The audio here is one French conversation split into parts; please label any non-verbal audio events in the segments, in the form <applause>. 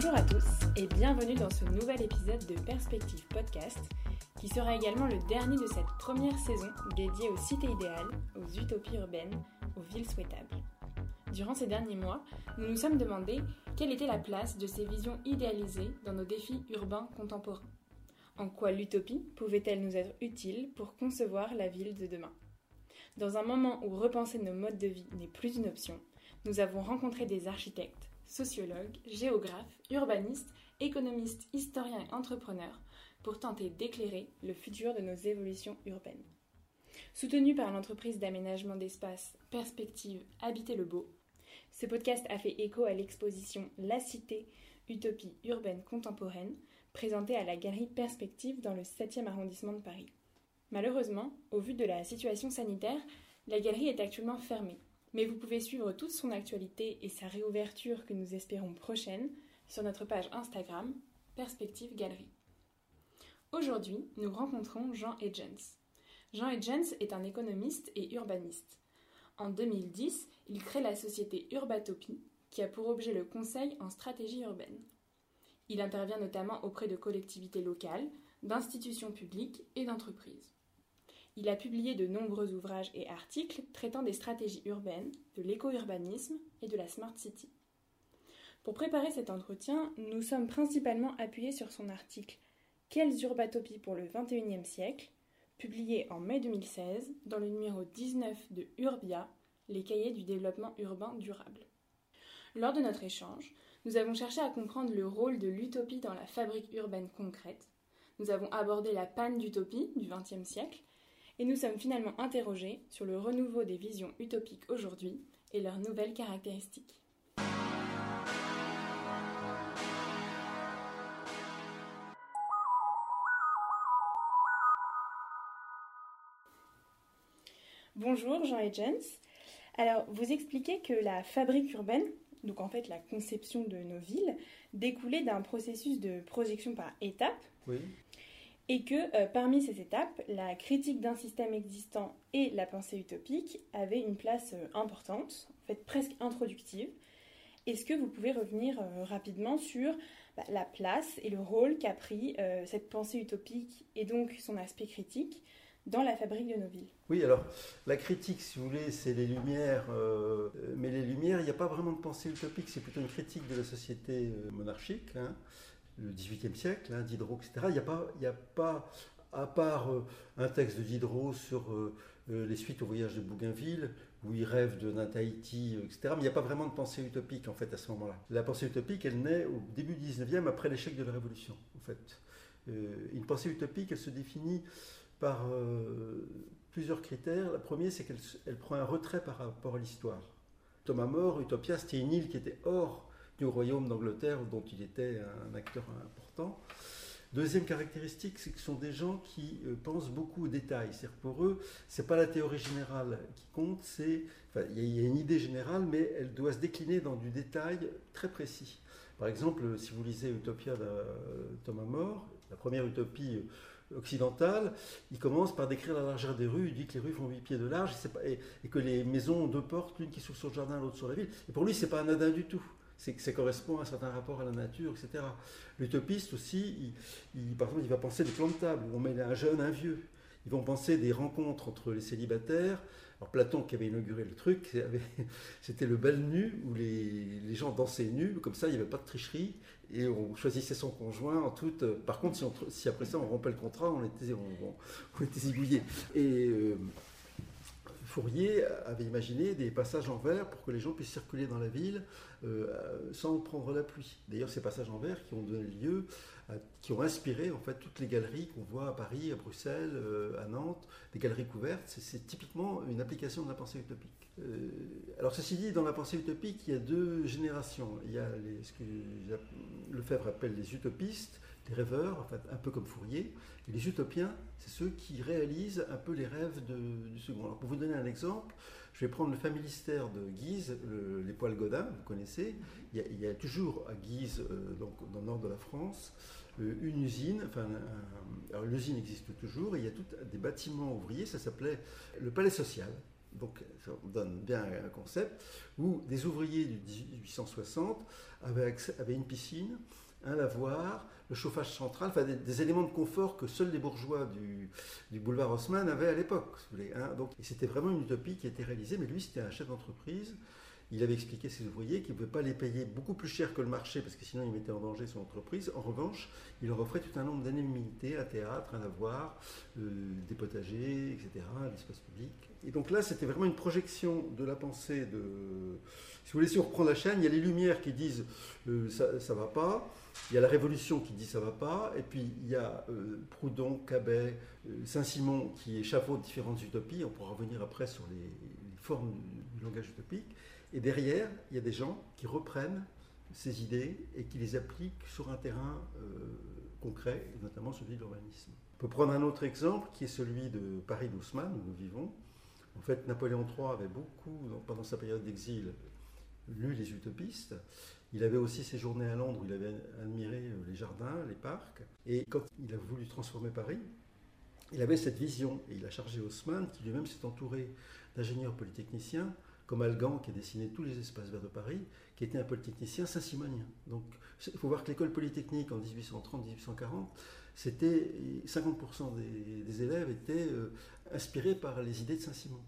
Bonjour à tous et bienvenue dans ce nouvel épisode de Perspective Podcast qui sera également le dernier de cette première saison dédiée aux cités idéales, aux utopies urbaines, aux villes souhaitables. Durant ces derniers mois, nous nous sommes demandé quelle était la place de ces visions idéalisées dans nos défis urbains contemporains. En quoi l'utopie pouvait-elle nous être utile pour concevoir la ville de demain? Dans un moment où repenser nos modes de vie n'est plus une option, nous avons rencontré des architectes, sociologues, géographes, urbanistes, économistes, historiens et entrepreneurs pour tenter d'éclairer le futur de nos évolutions urbaines. Soutenu par l'entreprise d'aménagement d'espace Perspective Habiter le Beau, ce podcast a fait écho à l'exposition La Cité, Utopie urbaine contemporaine, présentée à la galerie Perspective dans le 7e arrondissement de Paris. Malheureusement, au vu de la situation sanitaire, la galerie est actuellement fermée. Mais vous pouvez suivre toute son actualité et sa réouverture que nous espérons prochaine sur notre page Instagram Perspective Galerie. Aujourd'hui, nous rencontrons Jean Edgens. Jean Edgens est un économiste et urbaniste. En 2010, il crée la société Urbatopie, qui a pour objet le conseil en stratégie urbaine. Il intervient notamment auprès de collectivités locales, d'institutions publiques et d'entreprises. Il a publié de nombreux ouvrages et articles traitant des stratégies urbaines, de l'éco-urbanisme et de la Smart City. Pour préparer cet entretien, nous sommes principalement appuyés sur son article Quelles urbatopies pour le XXIe siècle publié en mai 2016 dans le numéro 19 de Urbia, les cahiers du développement urbain durable. Lors de notre échange, nous avons cherché à comprendre le rôle de l'utopie dans la fabrique urbaine concrète. Nous avons abordé la panne d'utopie du XXe siècle et nous sommes finalement interrogés sur le renouveau des visions utopiques aujourd'hui et leurs nouvelles caractéristiques. Bonjour Jean et Jens. Alors, vous expliquez que la fabrique urbaine, donc en fait la conception de nos villes, découlait d'un processus de projection par étapes. Oui. Et que euh, parmi ces étapes, la critique d'un système existant et la pensée utopique avaient une place euh, importante, en fait presque introductive. Est-ce que vous pouvez revenir euh, rapidement sur bah, la place et le rôle qu'a pris cette pensée utopique et donc son aspect critique dans la fabrique de nos villes? Oui, alors la critique, si vous voulez, c'est les lumières, mais les lumières, il n'y a pas vraiment de pensée utopique, c'est plutôt une critique de la société monarchique, hein, le XVIIIe siècle, hein, Diderot, etc. Il n'y a, pas, a pas, à part euh, un texte de Diderot sur les suites au voyage de Bougainville, où il rêve d'un Tahiti, etc., mais il n'y a pas vraiment de pensée utopique, en fait, à ce moment-là. La pensée utopique, elle naît au début du XIXe, après l'échec de la Révolution, en fait. une pensée utopique, elle se définit par euh, plusieurs critères. Le premier, c'est qu'elle prend un retrait par rapport à l'histoire. Thomas More, Utopia, c'était une île qui était hors du royaume d'Angleterre, dont il était un acteur important. Deuxième caractéristique, c'est que ce sont des gens qui euh, pensent beaucoup aux détails. C'est-à-dire pour eux, c'est pas la théorie générale qui compte, c'est, enfin, il y, a une idée générale, mais elle doit se décliner dans du détail très précis. Par exemple, si vous lisez Utopia de Thomas More, la première utopie occidentale, il commence par décrire la largeur des rues, il dit que les rues font 8 pieds de large et, que les maisons ont deux portes, l'une qui s'ouvre sur le jardin, l'autre sur la ville. Et pour lui, c'est pas anodin du tout. C'est que ça correspond à un certain rapport à la nature, etc. L'utopiste aussi, il, par exemple, il va penser des plans de table, où on met un jeune, un vieux. Ils vont penser des rencontres entre les célibataires. Alors Platon qui avait inauguré le truc, <laughs> c'était le bal nu où les, gens dansaient nus, comme ça il n'y avait pas de tricherie et on choisissait son conjoint en toute. Par contre, si, après ça on rompait le contrat, on était, on, était zigouillés. Et euh, Fourier avait imaginé des passages en verre pour que les gens puissent circuler dans la ville euh, sans prendre la pluie. D'ailleurs, ces passages en verre qui ont donné lieu, qui ont inspiré en fait toutes les galeries qu'on voit à Paris, à Bruxelles, euh, à Nantes, des galeries couvertes, c'est typiquement une application de la pensée utopique. Euh, alors ceci dit, dans la pensée utopique, il y a deux générations. Il y a ce que Lefebvre appelle les utopistes, les rêveurs, un peu comme Fourier, et les utopiens, c'est ceux qui réalisent un peu les rêves du second. Pour vous donner un exemple, je vais prendre le familistère de Guise, les poils Godin, vous connaissez. Il y a, toujours à Guise, euh, dans le nord de la France, euh, une usine. L'usine existe toujours. Et il y a tout, des bâtiments ouvriers. Ça s'appelait le palais social. Donc ça donne bien un concept, où des ouvriers du 1860 avaient, avaient une piscine, un lavoir, le chauffage central, enfin des, éléments de confort que seuls les bourgeois du, boulevard Haussmann avaient à l'époque. Hein. C'était vraiment une utopie qui été réalisée, mais lui c'était un chef d'entreprise il avait expliqué à ses ouvriers qu'il ne pouvait pas les payer beaucoup plus cher que le marché parce que sinon il mettait en danger son entreprise. En revanche, il leur offrait tout un nombre d'indemnités, un théâtre, un lavoir, euh, des potagers, etc., l'espace public. Et donc là, c'était vraiment une projection de la pensée de. Si vous voulez, si on reprend la chaîne, il y a les Lumières qui disent euh, ça ne va pas, il y a la Révolution qui dit ça va pas, et puis il y a euh, Proudhon, Cabet, Saint-Simon qui échafaudent différentes utopies. On pourra revenir après sur les formes du langage utopique. Et derrière, il y a des gens qui reprennent ces idées et qui les appliquent sur un terrain euh, concret, notamment celui de l'urbanisme. On peut prendre un autre exemple qui est celui de Paris d'Haussmann, où nous vivons. En fait, Napoléon III avait beaucoup, pendant sa période d'exil, lu les utopistes. Il avait aussi séjourné à Londres où il avait admiré euh, les jardins, les parcs. Et quand il a voulu transformer Paris, il avait cette vision et il a chargé Haussmann, qui lui-même s'est entouré d'ingénieurs polytechniciens, comme Algan qui a dessiné tous les espaces verts de Paris, qui était un polytechnicien saint-simonien. Donc il faut voir que l'école polytechnique en 1830-1840, c'était 50% des, élèves étaient euh, inspirés par les idées de Saint-Simon.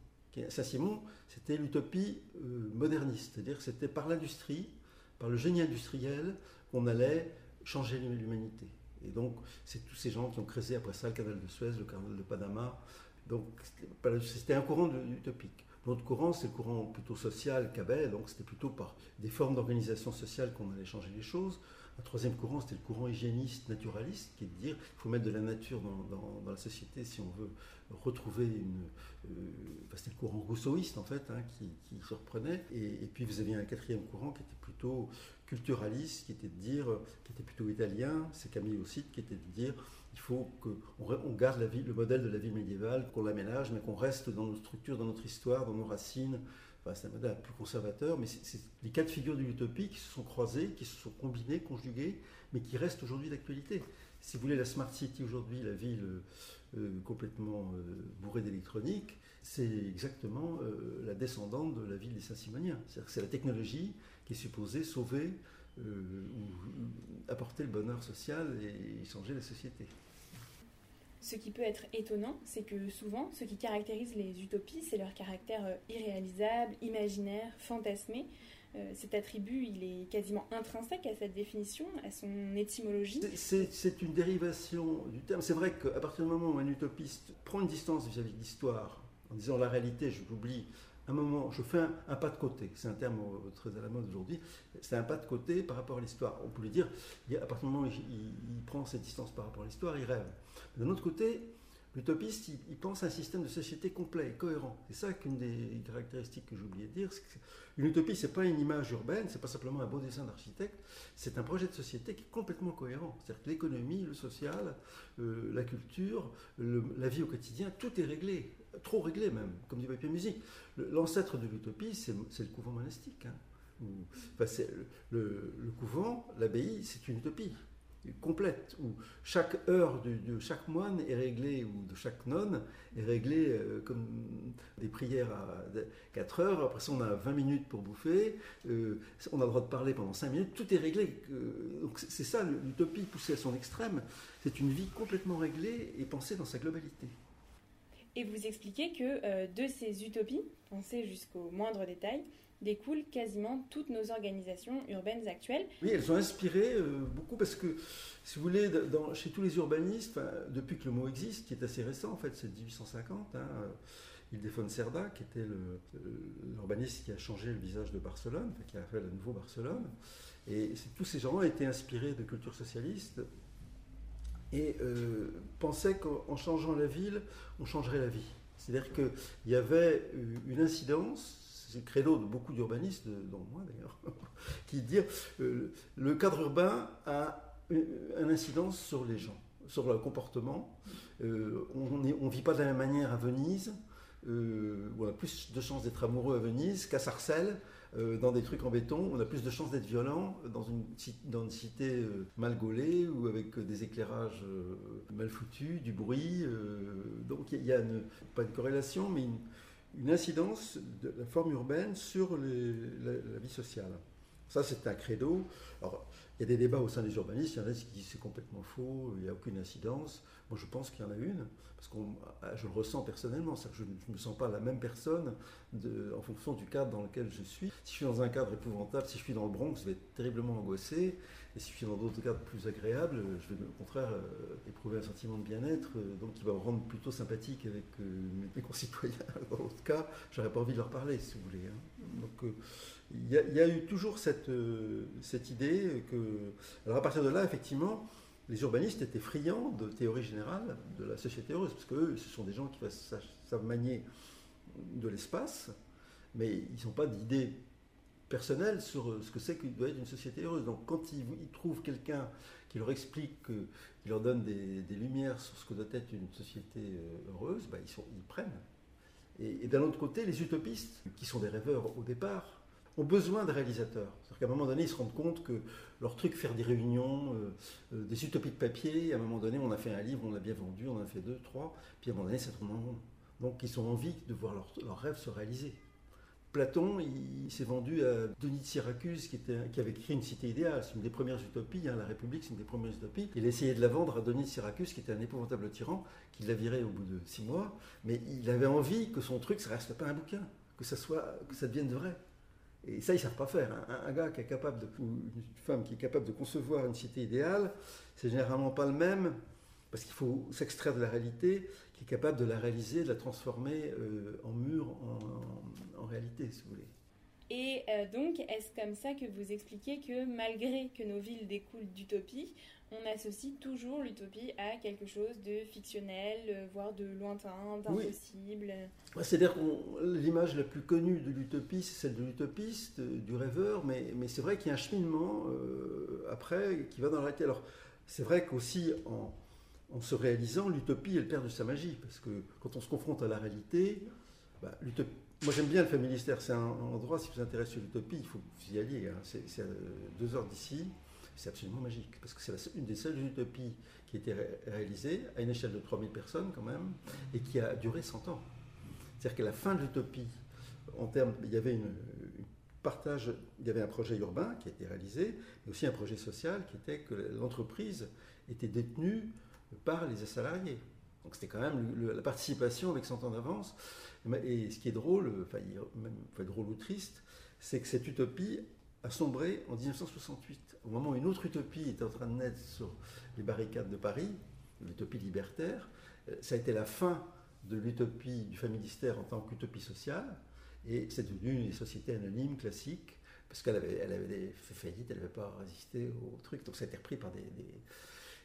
Saint-Simon, c'était l'utopie euh, moderniste, c'est-à-dire que c'était par l'industrie, par le génie industriel qu'on allait changer l'humanité. Et donc, c'est tous ces gens qui ont créé après ça le canal de Suez, le canal de Panama. Donc, c'était un courant utopique. L'autre courant, c'est le courant plutôt social qu'avait, donc c'était plutôt par des formes d'organisation sociale qu'on allait changer les choses. Un troisième courant, c'était le courant hygiéniste, naturaliste, qui est de dire qu'il faut mettre de la nature dans, la société si on veut retrouver une. Euh, c'était le courant rousseauiste, en fait, hein, qui, se reprenait. Et, puis vous aviez un quatrième courant qui était plutôt culturaliste, qui était de dire, qui était plutôt italien, c'est Camille aussi, qui était de dire il faut qu'on garde le modèle de la vie médiévale, qu'on l'aménage, mais qu'on reste dans nos structures, dans notre histoire, dans nos racines. C'est modèle plus conservateur, mais c'est les quatre figures de l'utopie qui se sont croisées, qui se sont combinées, conjuguées, mais qui restent aujourd'hui d'actualité. Si vous voulez, la Smart City aujourd'hui, la ville euh, complètement euh, bourrée d'électronique, c'est exactement euh, la descendante de la ville des Saint-Simoniens. Que c'est la technologie qui est supposée sauver euh, ou apporter le bonheur social et changer la société. Ce qui peut être étonnant, c'est que souvent, ce qui caractérise les utopies, c'est leur caractère euh, irréalisable, imaginaire, fantasmé. Euh, cet attribut, il est quasiment intrinsèque à cette définition, à son étymologie. C'est une dérivation du terme. C'est vrai qu'à partir du moment où un utopiste prend une distance vis-à-vis de l'histoire, en disant la réalité, je l'oublie, un moment, je fais un, pas de côté, c'est un terme très à la mode aujourd'hui, c'est un pas de côté par rapport à l'histoire. On peut lui dire, à partir du moment où il, prend cette distance par rapport à l'histoire, il rêve. D'un autre côté, l'utopiste, il, pense à un système de société complet, cohérent. C'est ça qu'une des caractéristiques que j'ai oublié de dire. Une utopie, c'est pas une image urbaine, c'est pas simplement un beau dessin d'architecte, c'est un projet de société qui est complètement cohérent. C'est-à-dire que l'économie, le social, euh, la culture, la vie au quotidien, tout est réglé trop réglé même, comme dit Papier Musique. L'ancêtre de l'utopie, c'est le couvent monastique. Hein. le, couvent, l'abbaye, c'est une utopie complète, où chaque heure de, chaque moine est réglée, ou de chaque nonne est réglée euh, comme des prières à 4 heures, après ça on a 20 minutes pour bouffer, euh, on a le droit de parler pendant 5 minutes, tout est réglé. Euh, c'est ça l'utopie poussée à son extrême, c'est une vie complètement réglée et pensée dans sa globalité. Et vous expliquez que euh, de ces utopies, pensées jusqu'au moindre détail, découlent quasiment toutes nos organisations urbaines actuelles. Oui, elles ont inspiré euh, beaucoup parce que, si vous voulez, chez tous les urbanistes, depuis que le mot existe, qui est assez récent en fait, c'est 1850, hein, euh, Ildefonso Cerda, qui était l'urbaniste qui a changé le visage de Barcelone, qui a fait le nouveau Barcelone. Et tous ces gens ont été inspirés de culture socialiste et euh, pensait qu'en changeant la ville, on changerait la vie. C'est-à-dire qu'il y avait une incidence, c'est le credo de beaucoup d'urbanistes, dont moi d'ailleurs, <laughs> qui dire euh, le cadre urbain a une incidence sur les gens, sur leur comportement. Euh, on ne vit pas de la même manière à Venise, on a plus de chances d'être amoureux à Venise qu'à Sarcelles, euh, dans des trucs en béton, on a plus de chances d'être violent dans une, dans cité euh, mal gaulée ou avec des éclairages euh, mal foutus, du bruit. donc il y a pas une corrélation, mais une incidence de la forme urbaine sur la, vie sociale. Ça, c'est un credo. Alors, il y a des débats au sein des urbanistes, il y en a qui disent c'est complètement faux, il n'y a aucune incidence. Moi, je pense qu'il y en a une, parce que je le ressens personnellement, que je ne me sens pas la même personne en fonction du cadre dans lequel je suis. Si je suis dans un cadre épouvantable, si je suis dans le Bronx, je vais être terriblement angoissé. Et si je suis dans d'autres cadres plus agréables, je vais au contraire euh, éprouver un sentiment de bien-être, euh, donc qui va me rendre plutôt sympathique avec euh, mes concitoyens. <laughs> Dans l'autre cas, j'aurais pas envie de leur parler, si vous voulez. Hein. Donc il y, a eu toujours cette, cette idée que. Alors à partir de là, effectivement, les urbanistes étaient friands de théorie générale de la société heureuse, parce que ce sont des gens qui savent manier de l'espace, mais ils n'ont pas d'idée personnelle sur ce que c'est que doit être une société heureuse. Donc quand ils, trouvent quelqu'un qui leur explique, qui leur donne des, lumières sur ce que doit être une société euh, heureuse, bah, ils prennent. Et, d'un autre côté, les utopistes, qui sont des rêveurs au départ, ont besoin de réalisateurs. C'est-à-dire qu'à un moment donné, ils se rendent compte que leur truc, faire des réunions, euh, euh, des utopies de papier, à un moment donné, on a fait un livre, on l'a bien vendu, on en a fait deux, trois, puis à un moment donné, ça tourne en rond. Donc ils ont envie de voir leurs leur rêves se réaliser. Platon, il, s'est vendu à Denis de Syracuse, qui, avait écrit une cité idéale. C'est une des premières utopies, hein, la République, c'est une des premières utopies. Il a essayé de la vendre à Denis de Syracuse, qui était un épouvantable tyran, qui l'a viré au bout de six mois. Mais il avait envie que son truc, ça reste pas un bouquin, que ça, soit, que ça devienne vrai. Et ça, ils ne savent pas faire. Un, gars qui est capable de, ou une femme qui est capable de concevoir une cité idéale, c'est généralement pas le même, parce qu'il faut s'extraire de la réalité, qui est capable de la réaliser, de la transformer euh, en mur, en, réalité, si vous voulez. Et euh, donc, est-ce comme ça que vous expliquez que malgré que nos villes découlent d'utopie, on associe toujours l'utopie à quelque chose de fictionnel, euh, voire de lointain, d'impossible? C'est-à-dire que l'image la plus connue de l'utopie, c'est celle de l'utopiste, euh, du rêveur, mais, mais c'est vrai qu'il y a un cheminement euh, après qui va dans la réalité. Alors, c'est vrai qu'aussi en, en, se réalisant, l'utopie, elle perd de sa magie, parce que quand on se confronte à la réalité, bah, moi j'aime bien le Familistère, c'est un, endroit, si vous intéressez à l'utopie, il faut que vous y alliez, hein. c'est à deux heures d'ici c'est absolument magique, parce que c'est une des seules utopies qui a été réalisée à une échelle de 3000 personnes quand même, et qui a duré 100 ans. C'est-à-dire qu'à la fin de l'utopie, en termes, il y avait une, partage, il y avait un projet urbain qui a été réalisé, mais aussi un projet social qui était que l'entreprise était détenue par les salariés. Donc c'était quand même la participation avec 100 ans d'avance. Et ce qui est drôle, enfin, même, drôle ou triste, c'est que cette utopie a sombré en 1968, au moment où une autre utopie était en train de naître sur les barricades de Paris, l'utopie libertaire. Euh, ça a été la fin de l'utopie du familistère en tant qu'utopie sociale, et c'est devenu une société anonyme classique, parce qu'elle avait, elle avait fait faillite, elle n'avait pas résisté au truc, donc ça a été repris par des,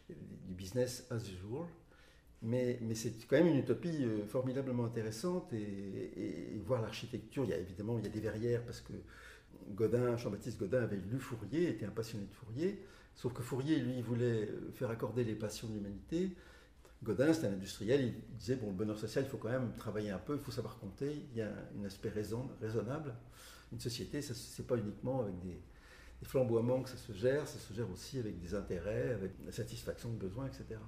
du business as usual. Mais, c'est quand même une utopie euh, formidablement intéressante, et, voir l'architecture, il y a évidemment il y a des verrières, parce que Godin, Jean-Baptiste Godin avait lu Fourier, était un passionné de Fourier, sauf que Fourier, lui, voulait faire accorder les passions de l'humanité. Godin, c'était un industriel, il disait, bon, le bonheur social, il faut quand même travailler un peu, il faut savoir compter, il y a un aspect raison, raisonnable. Une société, ce n'est pas uniquement avec des, des flamboiements que ça se gère, ça se gère aussi avec des intérêts, avec la satisfaction de besoins, etc.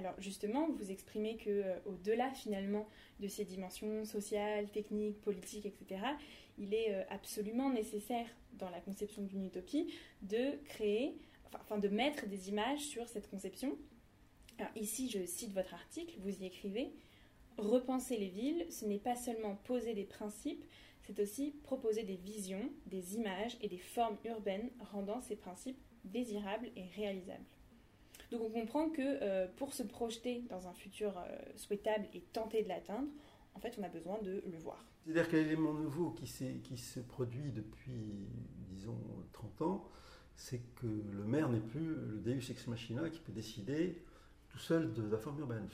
Alors justement, vous exprimez que euh, au-delà finalement de ces dimensions sociales, techniques, politiques, etc., il est euh, absolument nécessaire dans la conception d'une utopie de créer, enfin de mettre des images sur cette conception. Alors ici, je cite votre article, vous y écrivez Repenser les villes, ce n'est pas seulement poser des principes, c'est aussi proposer des visions, des images et des formes urbaines rendant ces principes désirables et réalisables. Donc on comprend que euh, pour se projeter dans un futur euh, souhaitable et tenter de l'atteindre, en fait on a besoin de le voir. C'est-à-dire qu'un élément nouveau qui, se produit depuis, disons, 30 ans, c'est que le maire n'est plus le Deus ex machina qui peut décider tout seul de la forme urbaine.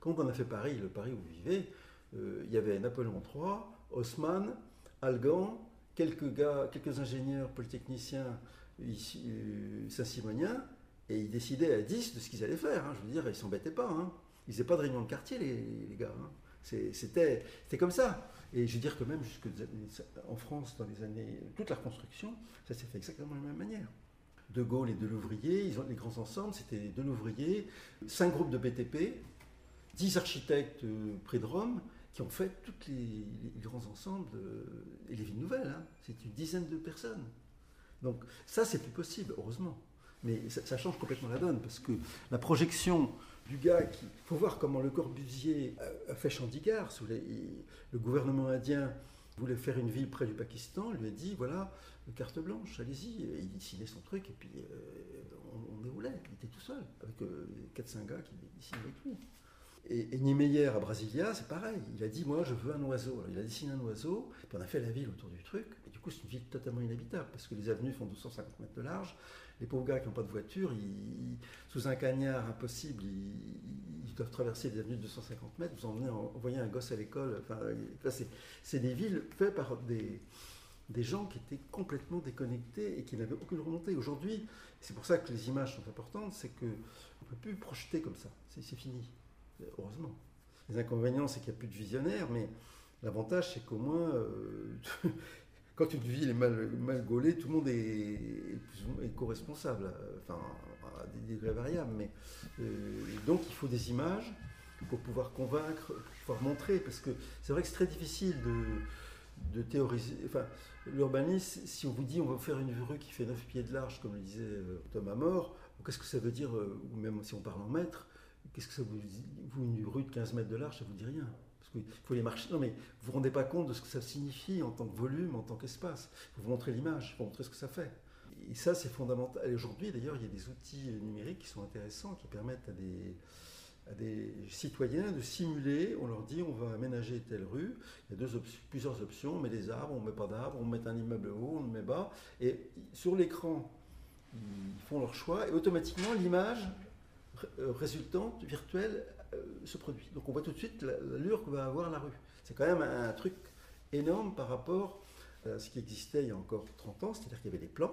Quand on a fait Paris, le Paris où vous vivez, euh, il y avait Napoléon III, Haussmann, Algan, quelques gars, quelques ingénieurs polytechniciens saint-simoniens, et ils décidaient à 10 de ce qu'ils allaient faire. Hein. Je veux dire, ils s'embêtaient pas. Hein. Ils faisaient pas de réunion de quartier, les, gars. Hein. C'était comme ça. Et je veux dire que même jusque en France, dans les années, toute la reconstruction, ça s'est fait exactement de la même manière. De Gaulle et de l'ouvrier, ils ont les grands ensembles, c'était de l'ouvrier, cinq groupes de BTP, 10 architectes euh, près de Rome, qui ont fait tous les, grands ensembles et les villes nouvelles. C'est une dizaine de personnes. Donc ça, c'est plus possible, heureusement. Mais ça, change complètement la donne, parce que la projection du gars qui... Il faut voir comment Le Corbusier a, fait Chandigarh. Sous le gouvernement indien voulait faire une ville près du Pakistan, lui a dit, voilà, carte blanche, allez-y. Il dessinait son truc, et puis euh, on, déroulait. Il était tout seul, avec 4-5 euh, gars qui dessinaient avec lui. Et, et Niemeyer à Brasilia, c'est pareil. Il a dit, moi, je veux un oiseau. il a dessiné un oiseau, puis on a fait la ville autour du truc. Et du coup, c'est une ville totalement inhabitable, parce que les avenues font 250 mètres de large. Les pauvres gars qui n'ont pas de voiture, sous un cagnard impossible, ils, doivent traverser les avenues de 250 mètres. Vous emmenez, envoyer un gosse à l'école. Enfin, c'est des villes faites par des, des gens qui étaient complètement déconnectés et qui n'avaient aucune remontée. Aujourd'hui, c'est pour ça que les images sont importantes, c'est qu'on ne peut plus projeter comme ça. C'est fini heureusement. Les inconvénients, c'est qu'il n'y a plus de visionnaires, mais l'avantage, c'est qu'au moins, euh, <laughs> quand une ville est mal, gaulée, tout le monde est, co-responsable, enfin, à des degrés variables. Mais, euh, donc, il faut des images pour pouvoir convaincre, pour pouvoir montrer, parce que c'est vrai que c'est très difficile de, théoriser. Enfin, l'urbanisme, si on vous dit on va faire une rue qui fait 9 pieds de large, comme le disait euh, Thomas More, qu'est-ce que ça veut dire, ou même si on parle en mètres, Qu'est-ce que ça vous dit Vous, une rue de 15 mètres de large, ça vous dit rien. Qu'il faut les marcher. Non, mais vous vous rendez pas compte de ce que ça signifie en tant que volume, en tant qu'espace. Il faut vous montrer l'image, il faut montrer ce que ça fait. Et ça, c'est fondamental. Aujourd'hui, d'ailleurs, il y a des outils numériques qui sont intéressants, qui permettent à des, citoyens de simuler. On leur dit on va aménager telle rue. Il y a plusieurs options. On met des arbres, on ne met pas d'arbres, on met un immeuble haut, on le met bas. Et sur l'écran, ils font leur choix et automatiquement l'image euh, résultante virtuelle se produit. Donc on voit tout de suite l'allure que va avoir la rue. C'est quand même un, truc énorme par rapport à ce qui existait il y a encore 30 ans, c'est-à-dire qu'il y avait des plans.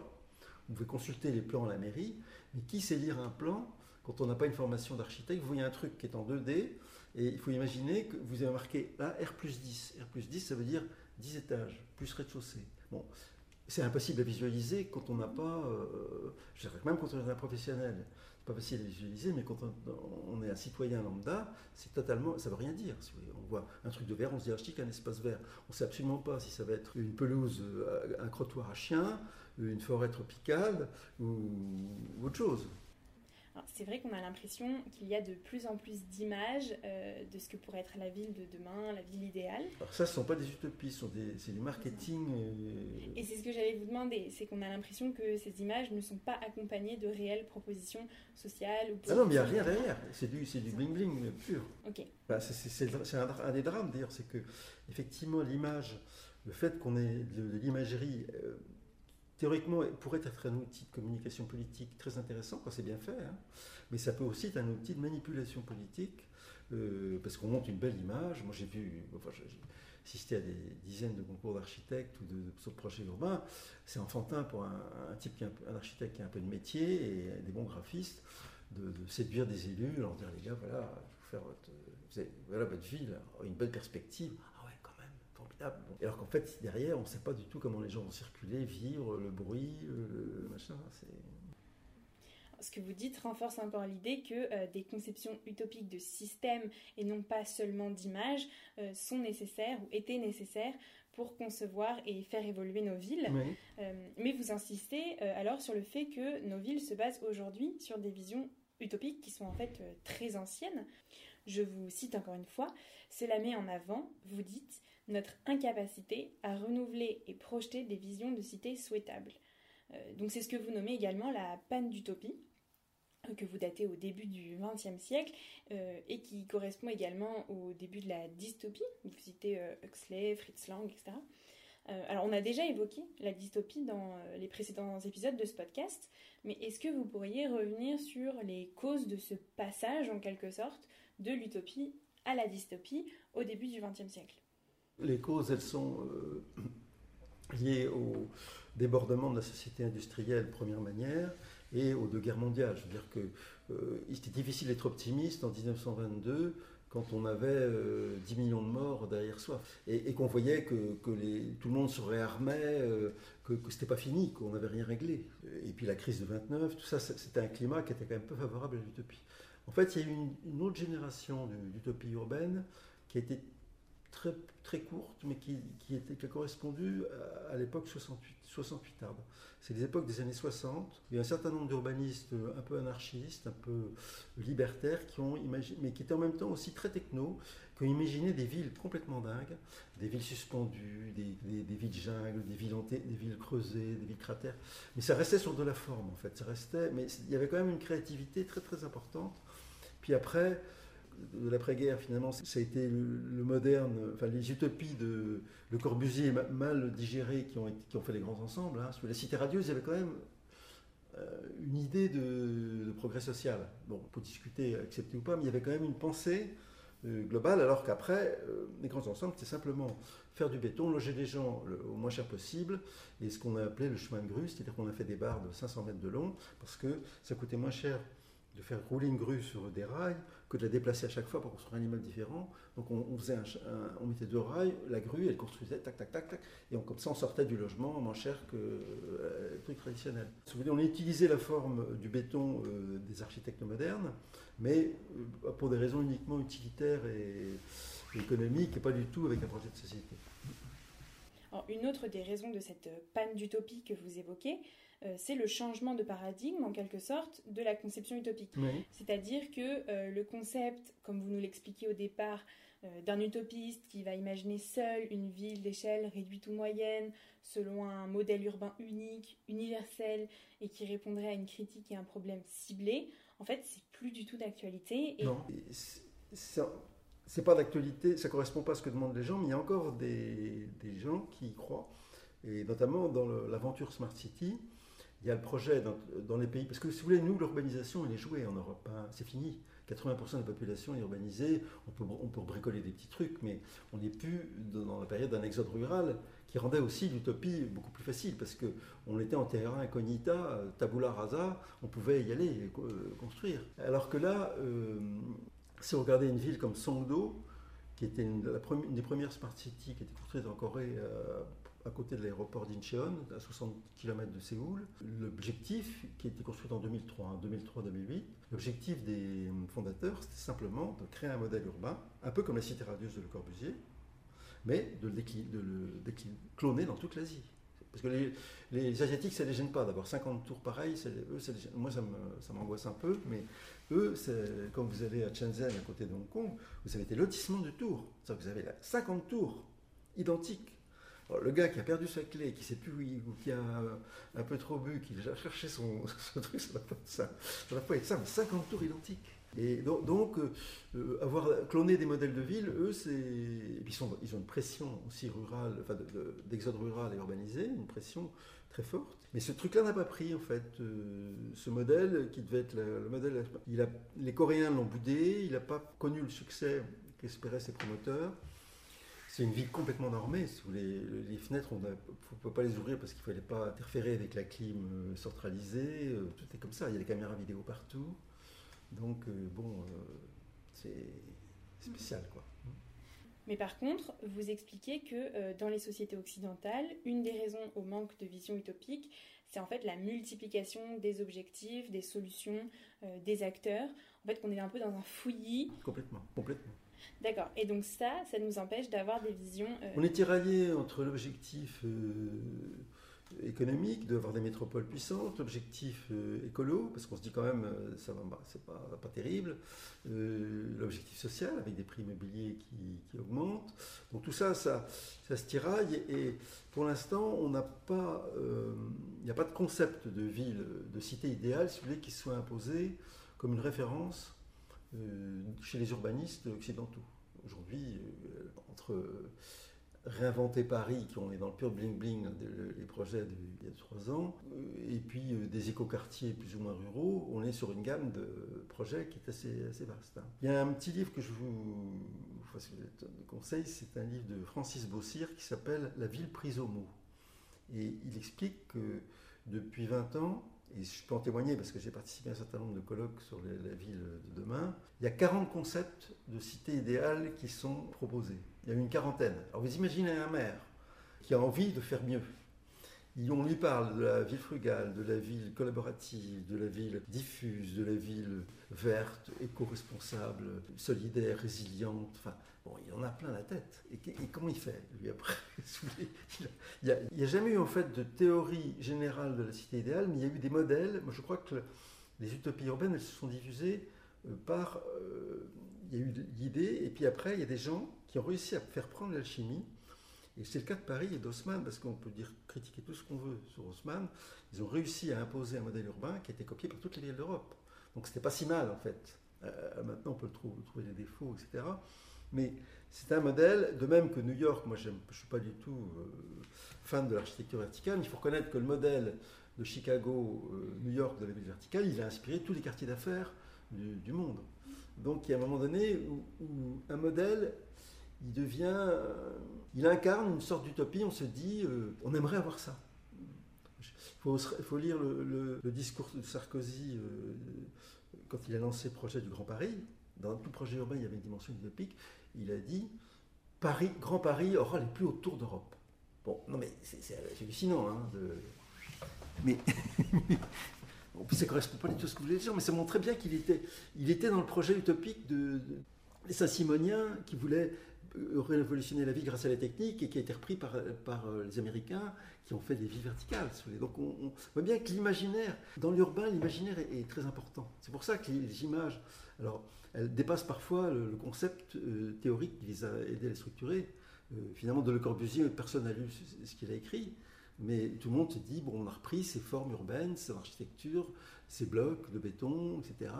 Vous pouvez consulter les plans à la mairie, mais qui sait lire un plan quand on n'a pas une formation d'architecte? Vous voyez un truc qui est en 2D, et il faut imaginer que vous avez marqué là R plus 10. R plus 10, ça veut dire 10 étages, plus rez-de-chaussée. Bon, c'est impossible à visualiser quand on n'a pas, euh, je dirais même quand on est un professionnel pas facile à visualiser, mais quand on, est un citoyen lambda, c'est totalement, ça veut rien dire. On voit un truc de verre, on se dit ah, un espace vert. On ne sait absolument pas si ça va être une pelouse, euh, un crottoir à chien, une forêt tropicale ou autre chose c'est vrai qu'on a l'impression qu'il y a de plus en plus d'images euh, de ce que pourrait être la ville de demain, la ville idéale. Alors ça, ce ne sont pas des utopies, c'est du marketing. Euh, Et c'est ce que j'allais vous demander, c'est qu'on a l'impression que ces images ne sont pas accompagnées de réelles propositions sociales ou Ah non, mais il n'y a rien derrière, c'est du, du bling-bling pur. Ok. Bah, c'est un, des drames d'ailleurs, c'est que effectivement l'image, le fait qu'on ait de, l'imagerie... Euh, théoriquement, pourrait être un outil de communication politique très intéressant quand c'est bien fait, hein. mais ça peut aussi être un outil de manipulation politique, euh, parce qu'on monte une belle image. Moi, j'ai vu, enfin, j'ai assisté à des dizaines de concours d'architectes ou de, projets urbains. C'est enfantin pour un, type, qui un, architecte qui a un peu de métier et des bons graphistes, de, séduire des élus, leur dire les gars, voilà, vous faire votre, vous avez, voilà votre ville, une belle perspective. Alors qu'en fait, derrière, on ne sait pas du tout comment les gens vont circuler, vivre, le bruit, le machin. Ce que vous dites renforce encore l'idée que euh, des conceptions utopiques de systèmes et non pas seulement d'images euh, sont nécessaires ou étaient nécessaires pour concevoir et faire évoluer nos villes. Euh, mais vous insistez alors sur le fait que nos villes se basent aujourd'hui sur des visions utopiques qui sont en fait très anciennes. Je vous cite encore une fois, cela met en avant, vous dites, notre incapacité à renouveler et projeter des visions de cités souhaitables. Euh, donc c'est ce que vous nommez également la panne d'utopie, euh, que vous datez au début du XXe siècle euh, et qui correspond également au début de la dystopie. Vous citez Huxley, Fritz Lang, etc. alors on a déjà évoqué la dystopie dans les précédents épisodes de ce podcast, mais est-ce que vous pourriez revenir sur les causes de ce passage en quelque sorte de l'utopie à la dystopie au début du XXe siècle? Les causes, elles sont euh, <coughs> liées au débordement de la société industrielle, première manière, et aux deux guerres mondiales. Je veux dire que euh, était difficile d'être optimiste en 1922 quand on avait 10 euh, millions de morts derrière soi, et, qu'on voyait que, tout le monde se réarmait, que, ce n'était pas fini, qu'on n'avait rien réglé. Et puis la crise de 29, tout ça, c'était un climat qui était quand même peu favorable à l'utopie. En fait, il y a eu une, une autre génération d'utopie urbaine qui a été très, très courte, mais qui, qui, a correspondu à, l'époque 68, 68 arbres. C'est les époques des années 60. Il y a un certain nombre d'urbanistes un peu anarchistes, un peu libertaires, qui ont imaginé, mais qui étaient en même temps aussi très techno, qui ont imaginé des villes complètement dingues, des villes suspendues, des, des, villes jungles, des villes, des villes creusées, des villes cratères. Mais ça restait sur de la forme, en fait. Ça restait, mais il y avait quand même une créativité très très importante. Puis après, de l'après-guerre, finalement, ça a été le, moderne, enfin les utopies de Le Corbusier mal digérées qui ont, qui ont fait les grands ensembles. Hein. La cité radieuse, il y avait quand même euh, une idée de, progrès social. Bon, on peut discuter, accepter ou pas, mais il y avait quand même une pensée euh, globale, alors qu'après, euh, les grands ensembles, c'était simplement faire du béton, loger les gens au moins cher possible, et ce qu'on a appelé le chemin de grue, c'est-à-dire qu'on a fait des barres de 500 mètres de long, parce que ça coûtait moins cher de faire rouler une grue sur des rails que de la déplacer à chaque fois pour construire un immeuble différent. Donc on, faisait on mettait deux rails, la grue, elle construisait tac, tac, tac, tac, et comme ça on sortait du logement moins cher que euh, le truc traditionnel. on a utilisé la forme du béton euh, des architectes modernes, mais euh, pour des raisons uniquement utilitaires et, économiques, et pas du tout avec un projet de société. une autre des raisons de cette panne d'utopie que vous évoquez, euh, c'est le changement de paradigme, en quelque sorte, de la conception utopique. C'est-à-dire que euh, le concept, comme vous nous l'expliquiez au départ, euh, d'un utopiste qui va imaginer seul une ville d'échelle réduite ou moyenne, selon un modèle urbain unique, universel, et qui répondrait à une critique et un problème ciblé, en fait, c'est plus du tout d'actualité. Et... Non, c'est pas d'actualité, ça correspond pas à ce que demandent les gens, mais il y a encore des, des gens qui y croient, et notamment dans l'aventure Smart City, il y a le projet dans, les pays, parce que si vous voulez, nous, l'urbanisation, elle est jouée en Europe, hein. c'est fini. 80% de la population est urbanisée, on peut, on peut bricoler des petits trucs, mais on n'est plus dans la période d'un exode rural qui rendait aussi l'utopie beaucoup plus facile, parce qu'on était en terrain incognita, tabula rasa, on pouvait y aller et construire. Alors que là, euh, si vous regardez une ville comme Songdo, qui était une, des premières smart cities qui était construite en Corée euh, à côté de l'aéroport d'Incheon, à 60 km de Séoul. L'objectif, qui a été construit en 2003, 2003-2008, hein, l'objectif des fondateurs, c'était simplement de créer un modèle urbain, un peu comme la cité radieuse de Le Corbusier, mais de le, cloner dans toute l'Asie. Parce que les, Asiatiques, ça ne les gêne pas d'avoir 50 tours pareils. Eux, moi, ça m'angoisse un peu, mais eux, quand vous allez à Shenzhen, à côté de Hong Kong, vous avez des lotissements de tours. Vous avez 50 tours identiques le gars qui a perdu sa clé, qui sait plus où il, ou qui a un peu trop bu, qui a cherché son, <laughs> truc, ça ne va pas être ça. Pas être mais 50 tours identiques. Et donc, euh, euh, avoir cloné des modèles de ville, eux, c'est. Ils, ont une pression aussi rurale, d'exode rural et urbanisé, une pression très forte. Mais ce truc-là n'a pas pris, en fait. Euh, ce modèle, qui devait être le, modèle. Les Coréens l'ont boudé, il n'a pas connu le succès qu'espéraient ses promoteurs. C'est une ville complètement normée. les, les fenêtres, on ne peut pas les ouvrir parce qu'il ne fallait pas interférer avec la clim euh, centralisée. Euh, tout est comme ça. Il y a des caméras vidéo partout. Donc, euh, bon, c'est spécial, quoi. Mais par contre, vous expliquez que dans les sociétés occidentales, une des raisons au manque de vision utopique, c'est en fait la multiplication des objectifs, des solutions, des acteurs. En fait, qu'on est un peu dans un fouillis. Complètement, complètement. D'accord. Et donc ça, ça nous empêche d'avoir des visions. Euh, On est tiraillé entre l'objectif euh, économique, d'avoir des métropoles puissantes, l'objectif euh, écolo, parce qu'on se dit quand même, ça va, bah, c'est pas, terrible, l'objectif social, avec des prix immobiliers qui, augmentent. Donc tout ça, ça, ça se tiraille. Et, pour l'instant, on n'a pas, il n'y a pas de concept de ville, de cité idéale, voulez, qui soit imposé comme une référence chez les urbanistes occidentaux. Aujourd'hui, euh, entre réinventer Paris, qui on est dans le pur bling-bling, les projets d'il y a trois ans, euh, et puis euh, des écoquartiers plus ou moins ruraux, on est sur une gamme de projets qui est assez, vaste. Hein. Il y a un petit livre que je vous, conseille, c'est un livre de Francis Bossir qui s'appelle La ville prise au mot. Et il explique que depuis 20 ans, et je peux en témoigner parce que j'ai participé à un certain nombre de colloques sur la ville de demain, il y a 40 concepts de cité idéale qui sont proposés. Il y a une quarantaine. Alors vous imaginez un maire qui a envie de faire mieux. On lui parle de la ville frugale, de la ville collaborative, de la ville diffuse, de la ville verte, éco-responsable, solidaire, résiliente. Enfin, bon, il en a plein la tête. Et, comment il fait, lui, après? <laughs> Il n'y a, jamais eu, en fait, de théorie générale de la cité idéale, mais il y a eu des modèles. Moi, je crois que les utopies urbaines, elles se sont diffusées euh, par. Euh, il y a eu l'idée, et puis après, il y a des gens qui ont réussi à faire prendre l'alchimie et c'est le cas de Paris et d'Haussmann, parce qu'on peut dire critiquer tout ce qu'on veut sur Haussmann. Ils ont réussi à imposer un modèle urbain qui a été copié par toutes les villes d'Europe. Donc c'était pas si mal en fait. Euh, maintenant on peut trouver, trouver, des défauts, etc. Mais c'est un modèle, de même que New York, moi je ne suis pas du tout euh, fan de l'architecture verticale, mais il faut reconnaître que le modèle de Chicago, euh, New York de la ville verticale, il a inspiré tous les quartiers d'affaires du, monde. Donc il y a un moment donné où un modèle il devient, euh, il incarne une sorte d'utopie. On se dit, euh, on aimerait avoir ça. Il faut, lire le, discours de Sarkozy euh, quand il a lancé le projet du Grand Paris. Dans tout projet urbain, il y avait une dimension utopique. Il a dit, Paris, Grand Paris aura les plus hauts tours d'Europe. Bon, non mais c'est hallucinant. Hein, Mais <laughs> ça ne correspond pas du tout à ce que vous voulez dire, mais ça montrait bien qu'il était, il était dans le projet utopique de, de Saint-Simonien qui voulait révolutionner la vie grâce à la technique et qui a été repris par, par euh, les Américains qui ont fait des vies verticales. Donc on, voit bien que l'imaginaire, dans l'urbain, l'imaginaire est, très important. C'est pour ça que les, images, alors elles dépassent parfois le, concept euh, théorique qui les a aidés à les structurer. Euh, finalement, de Le Corbusier, personne n'a lu ce qu'il a écrit. Mais tout le monde se dit, bon, on a repris ces formes urbaines, cette architecture, ces blocs de béton, etc.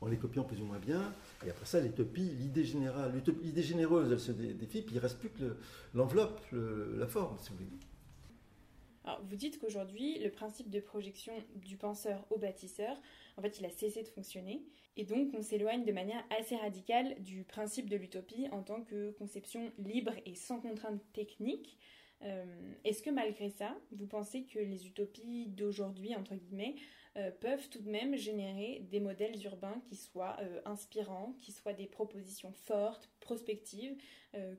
En les copiant plus ou moins bien. Et après ça, l'utopie, l'idée générale, l'idée généreuse, elle se défie, puis il ne reste plus que l'enveloppe, la forme, si vous voulez. Alors, vous dites qu'aujourd'hui, le principe de projection du penseur au bâtisseur, en fait, il a cessé de fonctionner. Et donc, on s'éloigne de manière assez radicale du principe de l'utopie en tant que conception libre et sans contrainte technique. Euh, est-ce que malgré ça, vous pensez que les utopies d'aujourd'hui, entre guillemets, euh, peuvent tout de même générer des modèles urbains qui soient euh, inspirants, qui soient des propositions fortes, prospectives,